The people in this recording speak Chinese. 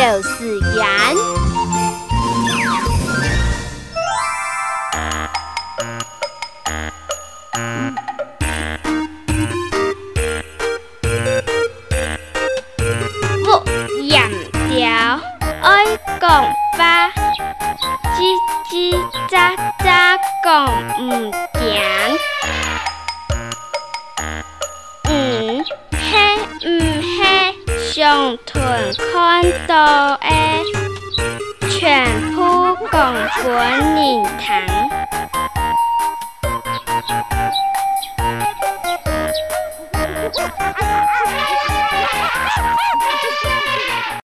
就是羊，不养条爱讲巴，叽叽喳喳讲唔停，唔嗯唔。上臀看肚子 thuần.